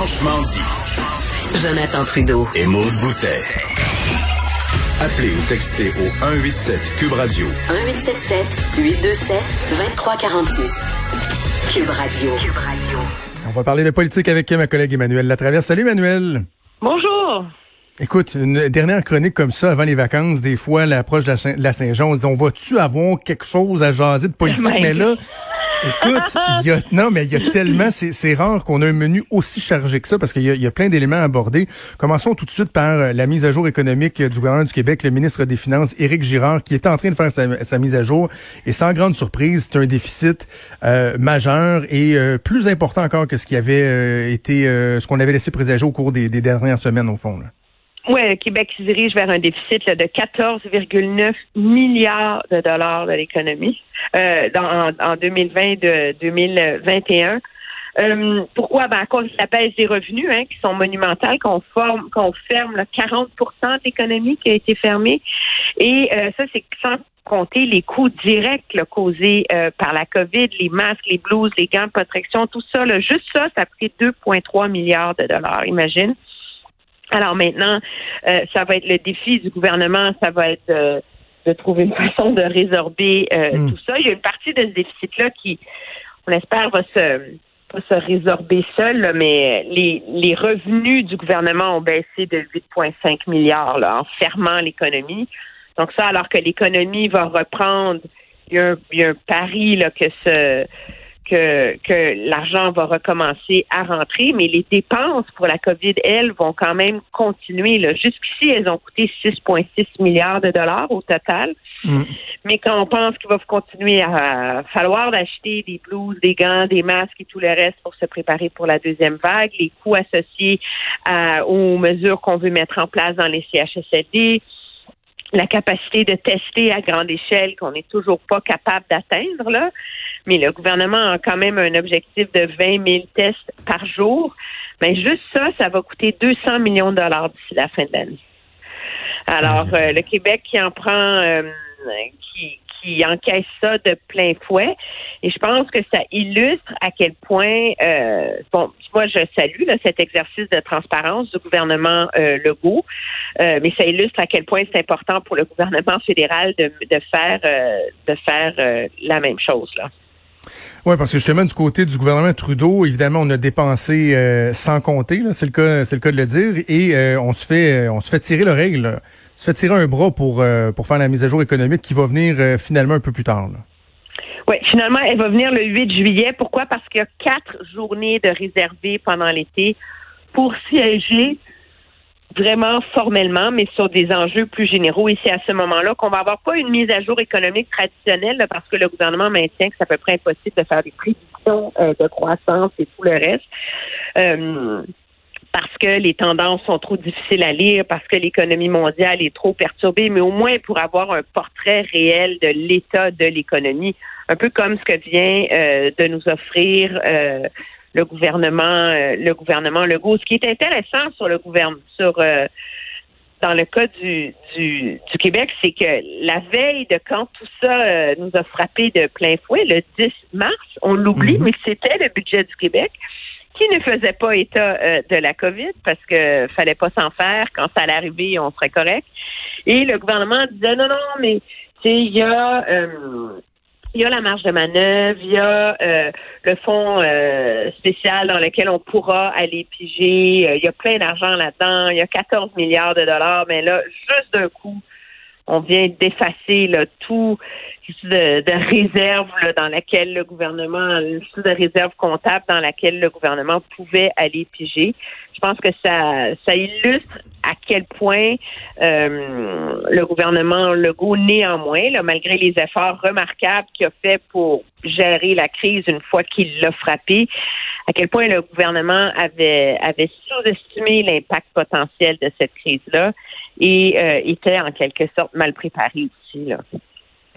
Franchement dit. Jonathan Trudeau. Et Maude Boutet. Appelez ou textez au 187 Cube Radio. 1877 827 2346. Cube Radio. Cube Radio. On va parler de politique avec ma collègue Emmanuel Latraverse. Salut Emmanuel. Bonjour. Écoute, une dernière chronique comme ça avant les vacances, des fois, l'approche de la Saint-Jean, on se dit, on va-tu avoir quelque chose à jaser de politique? mais là, Écoute, y a, non, mais il y a tellement, c'est rare qu'on a un menu aussi chargé que ça parce qu'il y, a plein d'éléments à aborder. Commençons tout de suite par euh, la mise à jour économique du gouvernement du Québec, le ministre des Finances, Éric Girard, qui est en train de faire sa, mise à jour. Et sans grande surprise, c'est un déficit euh, majeur et euh, plus important encore que ce qui avait été, ce qu'on avait laissé présager au cours des, dernières semaines, au fond. Oui, Québec se dirige vers un déficit de 14,9 milliards de dollars de l'économie euh, dans, en, 2020 de 2021. Euh, pourquoi? Ben, à cause de la baisse des revenus, hein, qui sont monumentales, qu'on forme, qu'on ferme là, 40% de l'économie qui a été fermée. Et euh, ça, c'est sans compter les coûts directs causés euh, par la COVID, les masques, les blouses, les gants de protection, tout ça. Là, juste ça, ça a pris 2,3 milliards de dollars, imagine. Alors maintenant, euh, ça va être le défi du gouvernement, ça va être euh, de trouver une façon de résorber euh, hmm. tout ça. Il y a une partie de ce déficit-là qui, on espère, va se pas se résorber seul, mais les, les revenus du gouvernement ont baissé de 8,5 milliards là, en fermant l'économie. Donc ça, alors que l'économie va reprendre, il y a un, il y a un pari là, que ce que, que l'argent va recommencer à rentrer, mais les dépenses pour la COVID, elles, vont quand même continuer. Jusqu'ici, elles ont coûté 6,6 milliards de dollars au total. Mm. Mais quand on pense qu'il va continuer à falloir d'acheter des blouses, des gants, des masques et tout le reste pour se préparer pour la deuxième vague, les coûts associés aux mesures qu'on veut mettre en place dans les CHSLD, la capacité de tester à grande échelle qu'on n'est toujours pas capable d'atteindre là, mais le gouvernement a quand même un objectif de 20 000 tests par jour. Mais juste ça, ça va coûter 200 millions de dollars d'ici la fin de l'année. Alors, euh, le Québec qui en prend, euh, qui, qui encaisse ça de plein fouet. Et je pense que ça illustre à quel point, euh, bon, moi je salue cet exercice de transparence du gouvernement euh, Legault, euh, mais ça illustre à quel point c'est important pour le gouvernement fédéral de, de faire de faire la même chose là. Oui, parce que justement, du côté du gouvernement Trudeau, évidemment, on a dépensé sans compter, c'est le cas, c'est le cas de le dire, et on se fait on se fait tirer l'oreille. Là se fait tirer un bras pour, euh, pour faire la mise à jour économique qui va venir euh, finalement un peu plus tard. Oui, finalement, elle va venir le 8 juillet. Pourquoi? Parce qu'il y a quatre journées de réservées pendant l'été pour siéger vraiment formellement, mais sur des enjeux plus généraux. Et c'est à ce moment-là qu'on va avoir pas une mise à jour économique traditionnelle, parce que le gouvernement maintient que c'est à peu près impossible de faire des prédictions euh, de croissance et tout le reste parce que les tendances sont trop difficiles à lire, parce que l'économie mondiale est trop perturbée, mais au moins pour avoir un portrait réel de l'état de l'économie, un peu comme ce que vient euh, de nous offrir euh, le gouvernement, euh, le gouvernement Legault. Ce qui est intéressant sur le gouvernement, sur dans le cas du, du, du Québec, c'est que la veille de quand tout ça nous a frappé de plein fouet, le 10 mars, on l'oublie, mhm. mais c'était le budget du Québec qui ne faisait pas état euh, de la COVID parce que fallait pas s'en faire. Quand ça allait arriver, on serait correct. Et le gouvernement disait non, non, mais il y a euh, il y a la marge de manœuvre, il y a euh, le fonds spécial dans lequel on pourra aller piger, il y a plein d'argent là-dedans, il y a 14 milliards de dollars, mais là, juste d'un coup, on vient d'effacer tout de, réserve dans laquelle le gouvernement, de réserve comptable dans laquelle le gouvernement pouvait aller piger. Je pense que ça, illustre à quel point euh, le gouvernement Legault, néanmoins, malgré les efforts remarquables qu'il a fait pour gérer la crise une fois qu'il l'a frappé, à quel point le gouvernement avait, avait sous-estimé l'impact potentiel de cette crise-là et euh, était en quelque sorte mal préparé aussi. Là.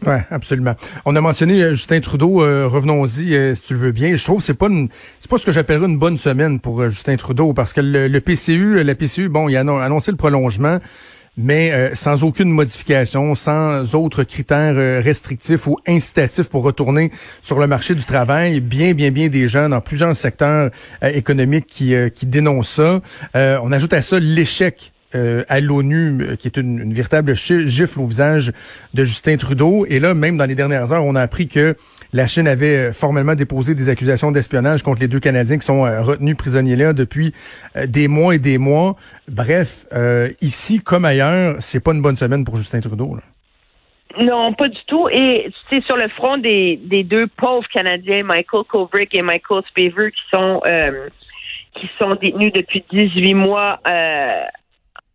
Oui, absolument. On a mentionné euh, Justin Trudeau. Euh, revenons-y, si tu le veux bien. Je trouve que c'est pas c'est pas ce que j'appellerais une bonne semaine pour Justin Trudeau parce que le, PCU, la PCU, bon, il a annoncé le prolongement. mais euh, sans aucune modification, sans autres critères euh, restrictifs ou incitatifs pour retourner sur le marché du travail. Bien, bien, bien des gens dans plusieurs secteurs économiques qui, qui dénoncent ça. on ajoute à ça l'échec euh, à l'ONU, euh, qui est une, véritable gifle au visage de Justin Trudeau. Et là, même dans les dernières heures, on a appris que la Chine avait euh, formellement déposé des accusations d'espionnage contre les deux Canadiens qui sont retenus prisonniers là depuis des mois et des mois. Bref, ici comme ailleurs, c'est pas une bonne semaine pour Justin Trudeau. Non, pas du tout. Et c'est sur le front des, des deux pauvres Canadiens, Michael Kovrick et Michael Spavor, qui sont qui sont détenus depuis 18 mois euh,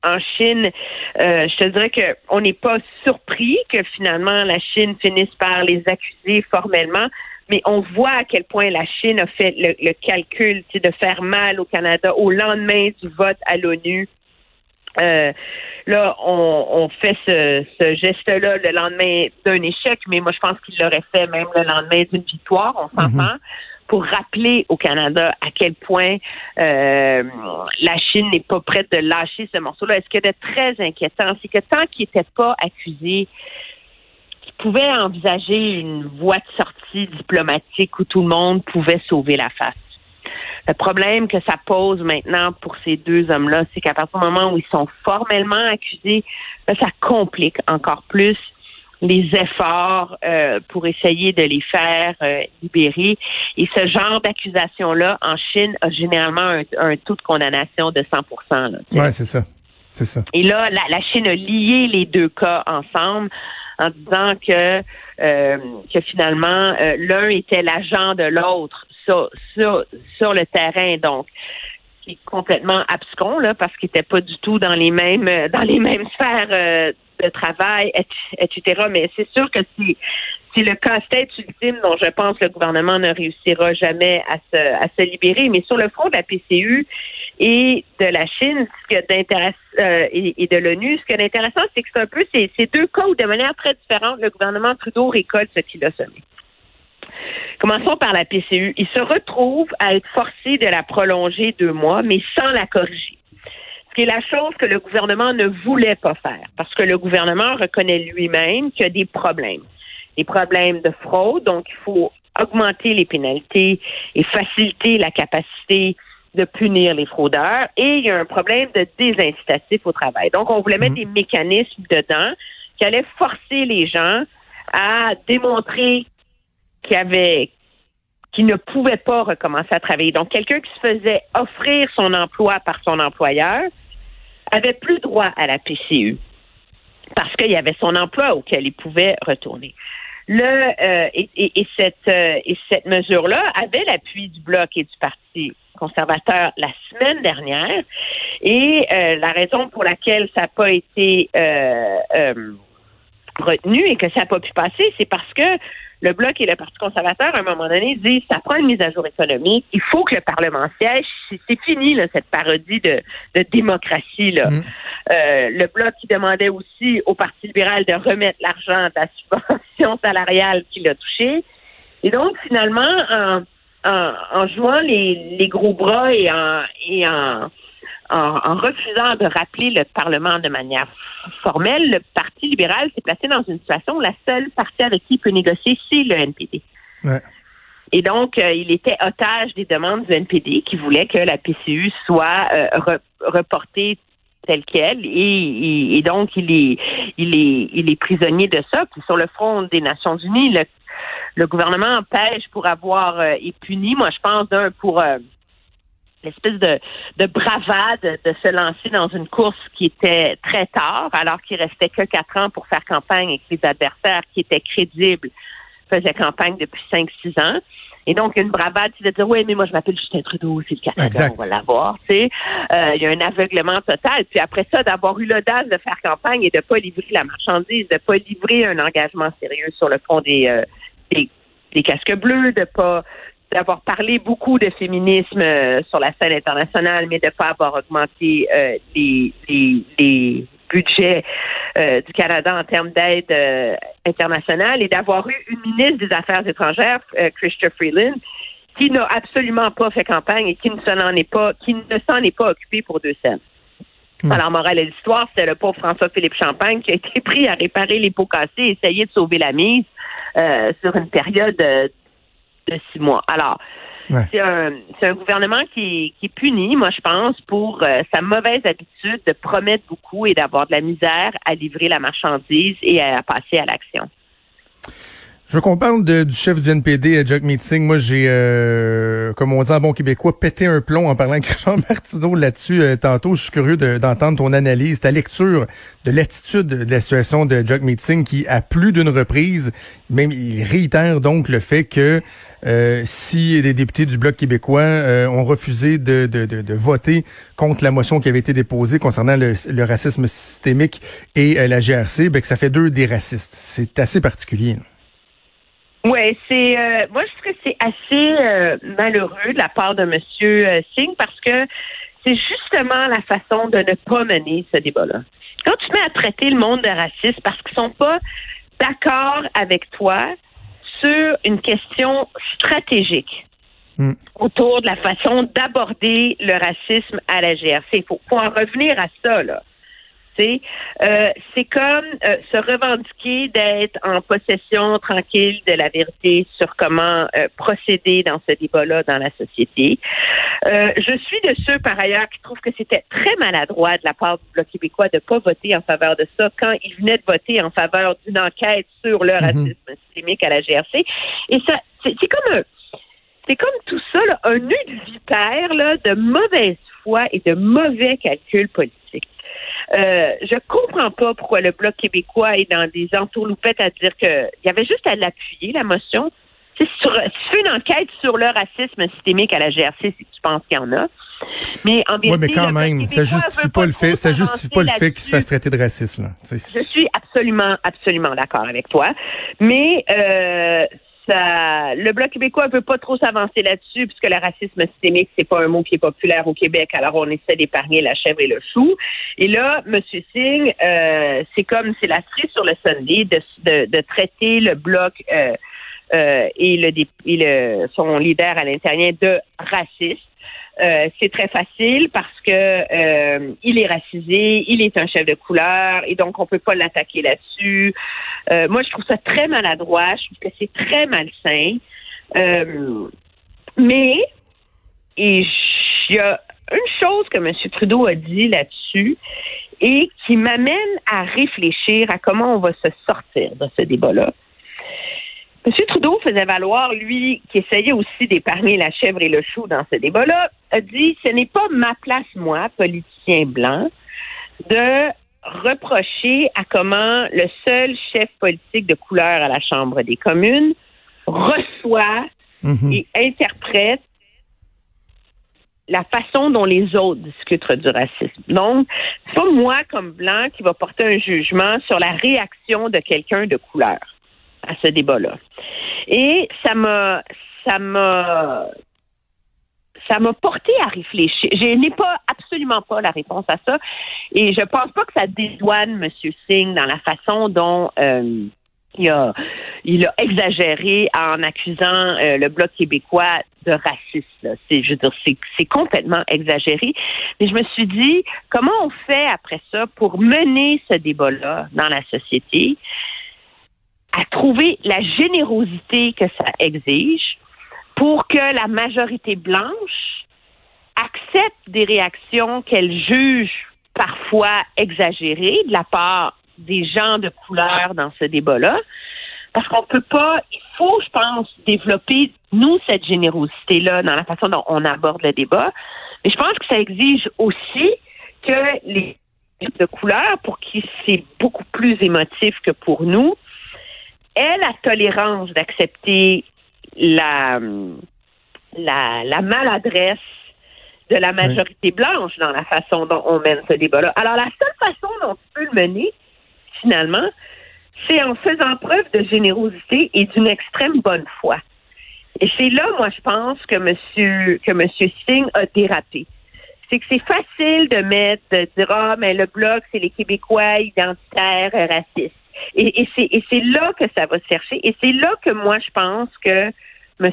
en Chine, euh, je te dirais qu'on n'est pas surpris que finalement la Chine finisse par les accuser formellement, mais on voit à quel point la Chine a fait le, calcul de faire mal au Canada au lendemain du vote à l'ONU. Euh, là, on, fait ce, geste-là le lendemain d'un échec, mais moi, je pense qu'il l'aurait fait même le lendemain d'une victoire, on s'entend. Mm-hmm pour rappeler au Canada à quel point euh, la Chine n'est pas prête de lâcher ce morceau-là. ce qui est très inquiétant, c'est que tant qu'il n'était pas accusé, qu'il pouvait envisager une voie de sortie diplomatique où tout le monde pouvait sauver la face. Le problème que ça pose maintenant pour ces deux hommes-là, c'est qu'à partir du moment où ils sont formellement accusés, ben, ça complique encore plus les efforts euh, pour essayer de les faire euh, libérer. Et ce genre d'accusation-là, en Chine, a généralement un, taux de condamnation de 100 Oui, c'est ça. C'est ça. Et là, la, Chine a lié les deux cas ensemble en disant que, euh, que finalement, l'un était l'agent de l'autre sur, sur, sur le terrain. Donc, c'est complètement abscon là parce qu'il n'était pas du tout dans les mêmes dans les mêmes sphères de travail, etc. Mais c'est sûr que c'est le casse-tête ultime dont je pense le gouvernement ne réussira jamais à se, à se libérer. Mais sur le front de la PCU et de la Chine ce que euh, et, de l'ONU, ce qui est intéressant, c'est que c'est un peu ces, ces deux cas où, de manière très différente, le gouvernement Trudeau récolte ce qu'il a semé. Commençons par la PCU. Il se retrouve à être forcé de la prolonger deux mois, mais sans la corriger c'est la chose que le gouvernement ne voulait pas faire, parce que le gouvernement reconnaît lui-même qu'il y a des problèmes. Des problèmes de fraude, donc il faut augmenter les pénalités et faciliter la capacité de punir les fraudeurs. Et il y a un problème de désincitatif au travail. Donc, on voulait mettre mhm. des mécanismes dedans qui allaient forcer les gens à démontrer qu'il avait qui ne pouvaient pas recommencer à travailler. Donc, quelqu'un qui se faisait offrir son emploi par son employeur avait plus droit à la PCU parce qu'il y avait son emploi auquel il pouvait retourner. Le, euh, et, cette, euh, et cette mesure-là avait l'appui du Bloc et du Parti conservateur la semaine dernière. Et euh, la raison pour laquelle ça n'a pas été retenu et que ça n'a pas pu passer, c'est parce que le Bloc et le Parti conservateur, à un moment donné, disent ça prend une mise à jour économique, il faut que le Parlement siège. C'est fini, là, cette parodie de, démocratie. Là. Mm. Euh, le Bloc qui demandait aussi au Parti libéral de remettre l'argent de la subvention salariale qu'il a touché. Et donc, finalement, en, en, jouant les, les, gros bras et en, et en en, refusant de rappeler le Parlement de manière formelle, le Parti libéral s'est placé dans une situation où la seule partie avec qui il peut négocier, c'est le NPD. Et donc, euh, il était otage des demandes du NPD qui voulait que la PCU soit euh, reportée telle qu'elle. Et, donc il est il est il est prisonnier de ça. Puis sur le front des Nations Unies le, le gouvernement pêche pour avoir euh, et puni moi je pense d'un pour l'espèce de, de bravade de se lancer dans une course qui était très tard, alors qu'il restait que quatre ans pour faire campagne et que les adversaires qui étaient crédibles faisaient campagne depuis cinq, six ans. Et donc, une bravade, c'est de dire, oui, mais moi, je m'appelle Justin Trudeau, c'est le Canada, on va l'avoir, tu sais. Euh, il y a un aveuglement total. Puis après ça, d'avoir eu l'audace de faire campagne et de pas livrer la marchandise, de pas livrer un engagement sérieux sur le front des, euh, des, des casques bleus, de pas d'avoir parlé beaucoup de féminisme euh, sur la scène internationale, mais de ne pas avoir augmenté euh, les, les, budgets euh, du Canada en termes d'aide internationale et d'avoir eu une ministre des Affaires étrangères, Christopher Freeland, qui n'a absolument pas fait campagne et qui ne s'en est pas, qui ne s'en est pas occupé pour deux scènes. Hmm. Alors, morale de l'histoire, c'était le pauvre François-Philippe Champagne qui a été pris à réparer les pots cassés et essayer de sauver la mise euh, sur une période de, six mois. Alors, c'est un, un, gouvernement qui, qui est puni, moi, je pense, pour euh, sa mauvaise habitude de promettre beaucoup et d'avoir de la misère à livrer la marchandise et à passer à l'action. Je veux qu'on parle du chef du NPD, Jack Meeting. Moi, j'ai, euh, comme on dit en bon québécois, pété un plomb en parlant avec Jean Martineau là-dessus euh, tantôt. Je suis curieux d'entendre ton analyse, ta lecture de l'attitude de la situation de Jack Meeting qui, à plus d'une reprise, même il réitère donc le fait que euh, si les députés du Bloc québécois ont refusé de, de, de, voter contre la motion qui avait été déposée concernant le, racisme systémique et la GRC, ben, que ça fait deux des racistes. C'est assez particulier. Oui, c'est euh, moi je trouve que c'est assez euh, malheureux de la part de M. Euh, Singh parce que c'est justement la façon de ne pas mener ce débat-là. Quand tu mets à traiter le monde de racisme parce qu'ils sont pas d'accord avec toi sur une question stratégique hmm. autour de la façon d'aborder le racisme à la GRC. Il faut, faut en revenir à ça, là. Euh, c'est comme euh, se revendiquer d'être en possession tranquille de la vérité sur comment euh, procéder dans ce débat-là dans la société. je suis de ceux, par ailleurs, qui trouvent que c'était très maladroit de la part du Bloc québécois de ne pas voter en faveur de ça quand il venait de voter en faveur d'une enquête sur le mhm. racisme systémique à la GRC. Et ça, c'est comme c'est comme tout ça, un nœud de vipère là, de mauvaise foi et de mauvais calculs politiques. Euh, je comprends pas pourquoi le Bloc québécois est dans des entourloupettes à dire qu'il y avait juste à l'appuyer, la motion. Si tu fais une enquête sur le racisme systémique à la GRC, que tu penses qu'il y en a. Mais en vérité, oui, mais quand même, ça justifie pas, le fait, ça justifie pas le fait qu'il se fasse traiter de raciste. Là. Je suis absolument, absolument d'accord avec toi. Mais euh, le Bloc québécois ne veut pas trop s'avancer là-dessus, puisque le racisme systémique, c'est pas un mot qui est populaire au Québec, alors on essaie d'épargner la chèvre et le chou. Et là, M. Singh, euh, c'est comme c'est la cerise sur le Sunday de, de, traiter le Bloc euh, euh, et, le, et le, son leader à l'intérieur de raciste. Euh, c'est très facile parce que euh, il est racisé, il est un chef de couleur et donc on peut pas l'attaquer là-dessus. Euh, moi, je trouve ça très maladroit. Je trouve que c'est très malsain. mais il y a une chose que M. Trudeau a dit là-dessus et qui m'amène à réfléchir à comment on va se sortir de ce débat-là. M. Trudeau faisait valoir, lui, qui essayait aussi d'épargner la chèvre et le chou dans ce débat-là, a dit ce n'est pas ma place, moi, politicien blanc, de reprocher à comment le seul chef politique de couleur à la Chambre des communes reçoit mhm. et interprète la façon dont les autres discutent du racisme. Donc, c'est pas moi comme blanc qui va porter un jugement sur la réaction de quelqu'un de couleur à ce débat-là. Et ça m'a ça m'a ça m'a porté à réfléchir. Je n'ai pas absolument pas la réponse à ça, et je pense pas que ça dédouane M. Singh dans la façon dont euh, il a, il a exagéré en accusant euh, le bloc québécois de racisme. C'est, je veux dire, c'est, c'est complètement exagéré. Mais je me suis dit, comment on fait après ça pour mener ce débat-là dans la société? À trouver la générosité que ça exige pour que la majorité blanche accepte des réactions qu'elle juge parfois exagérées de la part des gens de couleur dans ce débat-là. Parce qu'on ne peut pas, il faut, je pense, développer, nous, cette générosité-là dans la façon dont on aborde le débat. Mais je pense que ça exige aussi que les de couleur, pour qui c'est beaucoup plus émotif que pour nous, elle la tolérance d'accepter la, la, maladresse de la majorité blanche dans la façon dont on mène ce débat-là. Alors, la seule façon dont tu peux le mener, finalement, c'est en faisant preuve de générosité et d'une extrême bonne foi. Et c'est là, moi, je pense que M. que monsieur Singh a dérapé. C'est que c'est facile de mettre, de dire, ah, mais le bloc, c'est les Québécois identitaires, racistes. Et, et c'est là que ça va se chercher. Et c'est là que moi, je pense que M.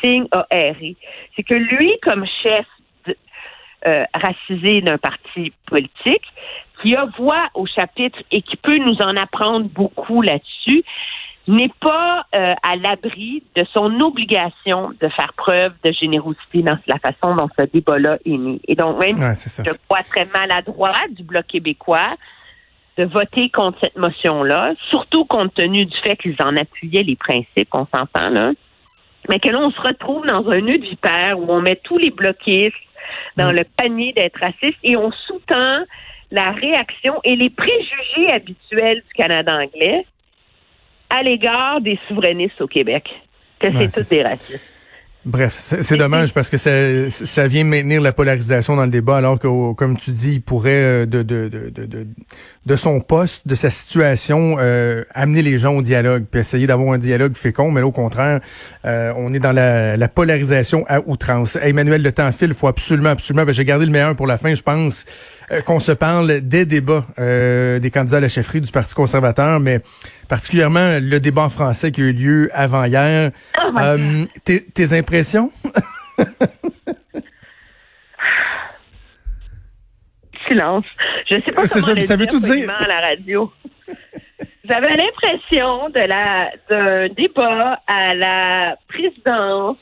Singh a erré. C'est que lui, comme chef euh, racisé d'un parti politique, qui a voix au chapitre et qui peut nous en apprendre beaucoup là-dessus, n'est pas euh, à l'abri de son obligation de faire preuve de générosité dans la façon dont ce débat-là est né. Et donc, même, je crois très maladroit du Bloc québécois de voter contre cette motion-là, surtout compte tenu du fait qu'ils en appuyaient les principes, on s'entend là, mais que l'on se retrouve dans un nœud vipère où on met tous les bloquistes dans mm. le panier d'être raciste et on sous-tend la réaction et les préjugés habituels du Canada anglais à l'égard des souverainistes au Québec, que c'est tous des racistes. Bref, c'est dommage parce que ça, ça vient maintenir la polarisation dans le débat, alors que, comme tu dis, il pourrait, euh, de, de, de, de, de son poste, de sa situation, euh, amener les gens au dialogue, puis essayer d'avoir un dialogue fécond, mais là, au contraire, euh, on est dans la, la, polarisation à outrance. Emmanuel, le temps file, il faut absolument, absolument, ben, j'ai gardé le meilleur pour la fin, je pense, qu'on se parle des débats des candidats à la chefferie du Parti conservateur, mais particulièrement le débat en français qui a eu lieu avant hier. Oh tes, tes impressions? Silence. Je sais pas comment ça, ça veut tout dire à la radio. J'avais l'impression de la d'un débat à la présidence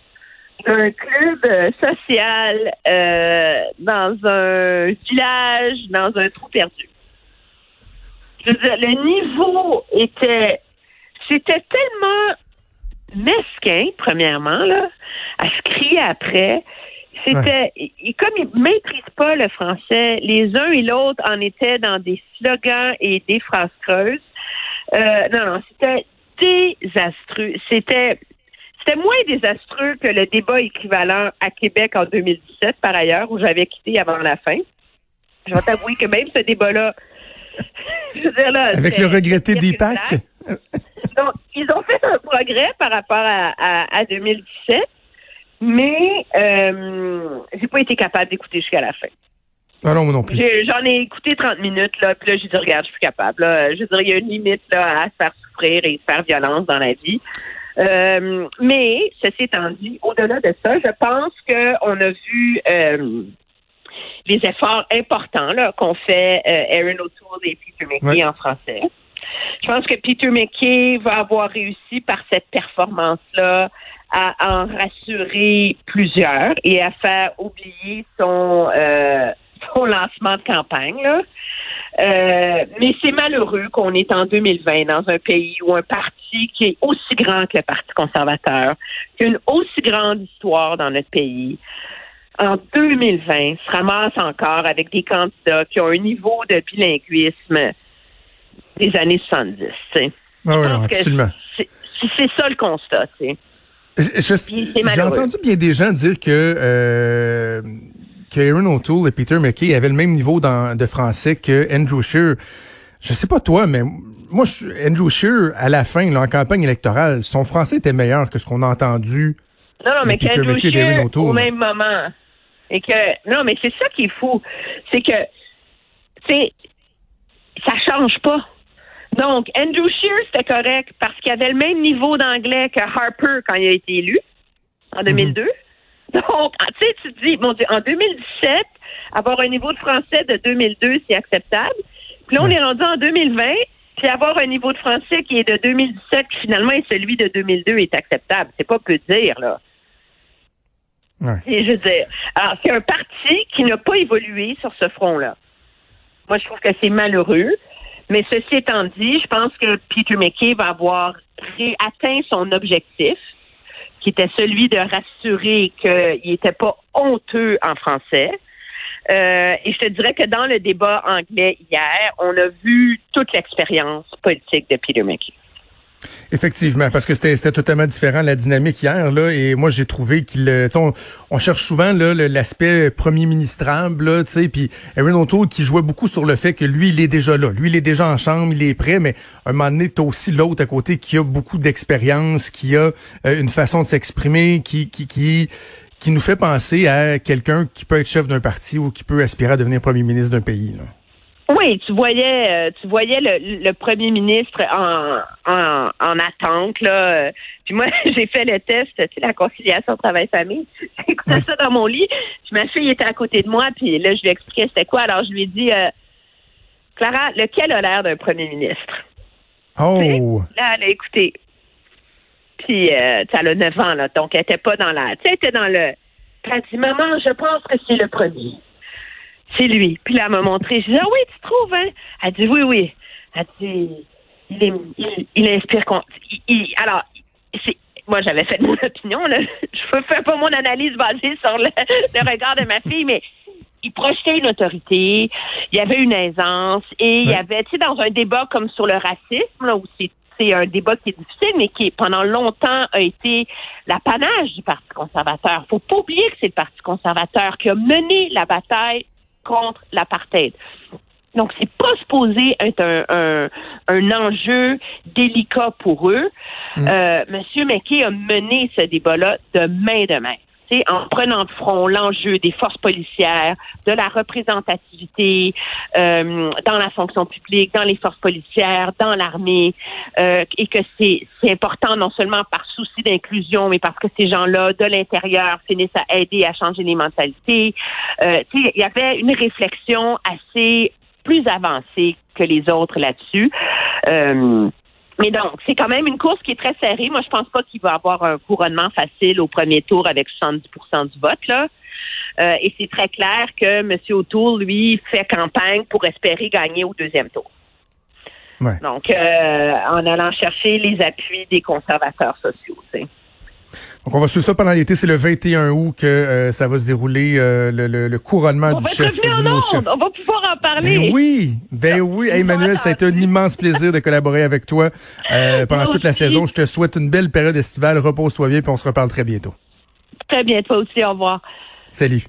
d'un club social euh, dans un village, dans un trou perdu. Je veux dire, le niveau était, c'était tellement mesquin, premièrement, là, à se crier après. C'était, comme ils maîtrisent pas le français, les uns et l'autre en étaient dans des slogans et des phrases creuses. Euh, non, non, c'était désastreux. C'était, c'était moins désastreux que le débat équivalent à Québec en 2017, par ailleurs, où j'avais quitté avant la fin. Je vais t'avouer que même ce débat-là, dire là, avec le regretté d'IPAC. Donc, ils ont fait un progrès par rapport à, à, 2017, mais euh, j'ai pas été capable d'écouter jusqu'à la fin. Ah non, moi non plus. J'en ai, écouté 30 minutes, là, puis là, j'ai dit, regarde, je suis plus capable. Là. Je veux dire, il y a une limite là, à se faire souffrir et se faire violence dans la vie. Euh, mais, ceci étant dit, au-delà de ça, je pense qu'on a vu euh, les efforts importants là, qu'ont fait euh, Aaron O'Toole et Peter McKay en français. Je pense que Peter McKay va avoir réussi par cette performance-là à en rassurer plusieurs et à faire oublier son, euh, son lancement de campagne. Là. Euh, mais c'est malheureux qu'on est en 2020 dans un pays où un parti qui est aussi grand que le Parti conservateur, qui a une aussi grande histoire dans notre pays, en 2020 se ramasse encore avec des candidats qui ont un niveau de bilinguisme des années 70. Ah oui, absolument. C'est ça le constat. J'ai entendu bien des gens dire que euh, Aaron O'Toole et Peter McKay avaient le même niveau de français que Andrew Scheer. Je sais pas toi, mais moi, Andrew Scheer, à la fin, en campagne électorale, son français était meilleur que ce qu'on a entendu. Non, non, mais Peter McKay et au même moment. Et que, non, mais c'est ça qui est fou. C'est que, tu sais, ça change pas. Donc, Andrew Shear, c'était correct parce qu'il avait le même niveau d'anglais que Harper quand il a été élu en 2002. Mhm. Donc, tu sais, tu te dis, mon Dieu, en 2017, avoir un niveau de français de 2002, c'est acceptable. Puis là, on est rendu en 2020, puis avoir un niveau de français qui est de 2017, qui finalement est celui de 2002, est acceptable. C'est pas peu dire, là. Et je veux dire, alors, c'est un parti qui n'a pas évolué sur ce front-là. Moi, je trouve que c'est malheureux. Mais ceci étant dit, je pense que Peter McKay va avoir atteint son objectif, qui était celui de rassurer qu'il n'était pas honteux en français. Euh, et je te dirais que dans le débat anglais hier, on a vu toute l'expérience politique de Peter McKay. Effectivement, parce que c'était totalement différent la dynamique hier là, et moi j'ai trouvé qu'il, euh, on, on cherche souvent l'aspect premier ministrable, tu sais, puis Aaron O'Toole qui jouait beaucoup sur le fait que lui il est déjà là, lui il est déjà en chambre, il est prêt, mais à un moment donné t'as aussi l'autre à côté qui a beaucoup d'expérience, qui a euh, une façon de s'exprimer, qui qui qui qui nous fait penser à quelqu'un qui peut être chef d'un parti ou qui peut aspirer à devenir premier ministre d'un pays. Là. Oui, tu voyais, euh, tu voyais le, le premier ministre en, en, en attente là. Puis moi, j'ai fait le test, tu sais, la conciliation travail-famille. Écouté ça dans mon lit. Puis ma fille était à côté de moi, puis là, je lui expliquais c'était quoi. Alors je lui ai dit, euh, Clara, lequel a l'air d'un premier ministre? Oh. Là, elle a écouté. Puis, euh, elle a 9 ans, là, donc elle était pas dans la... Tu sais, elle était dans le... Elle a dit, maman, je pense que c'est le premier. C'est lui. Puis là, elle m'a montré. Je dis, ah oui, tu trouves, hein? Elle dit, oui, oui. Elle dit, il, est, il, il inspire... Il, il, alors, c'est... Moi, j'avais fait mon opinion, là. Je ne fais pas mon analyse basée sur le, le regard de ma fille, mais il projetait une autorité, il y avait une aisance et il y avait, tu sais, dans un débat comme sur le racisme, là, où c'est c'est un débat qui est difficile, mais qui pendant longtemps a été l'apanage du Parti conservateur. Faut pas oublier que c'est le Parti conservateur qui a mené la bataille contre l'apartheid. Donc, c'est pas supposé être un, un, un, enjeu délicat pour eux. Mm. Euh, Monsieur McKay a mené ce débat-là de main de main en prenant de front l'enjeu des forces policières, de la représentativité euh, dans la fonction publique, dans les forces policières, dans l'armée, euh, et que c'est important non seulement par souci d'inclusion, mais parce que ces gens-là, de l'intérieur, finissent à aider à changer les mentalités. Euh, il y avait une réflexion assez plus avancée que les autres là-dessus. Euh, mais donc, c'est quand même une course qui est très serrée. Moi, je pense pas qu'il va avoir un couronnement facile au premier tour avec 70% du vote, là. Euh, et c'est très clair que M. O'Toole, lui, fait campagne pour espérer gagner au deuxième tour. Ouais. Donc, euh, en allant chercher les appuis des conservateurs sociaux. Donc, on va suivre ça pendant l'été. C'est le 21 août que euh, ça va se dérouler, euh, le, le, le, couronnement on du va chef. Du chef. On va pouvoir en parler. Ben oui, ben oui. Hey, Emmanuel, ça a été un immense plaisir de collaborer avec toi euh, pendant toute la saison. Je te souhaite une belle période estivale. Repose-toi bien, puis on se reparle très bientôt. Très bientôt aussi. Au revoir. Salut.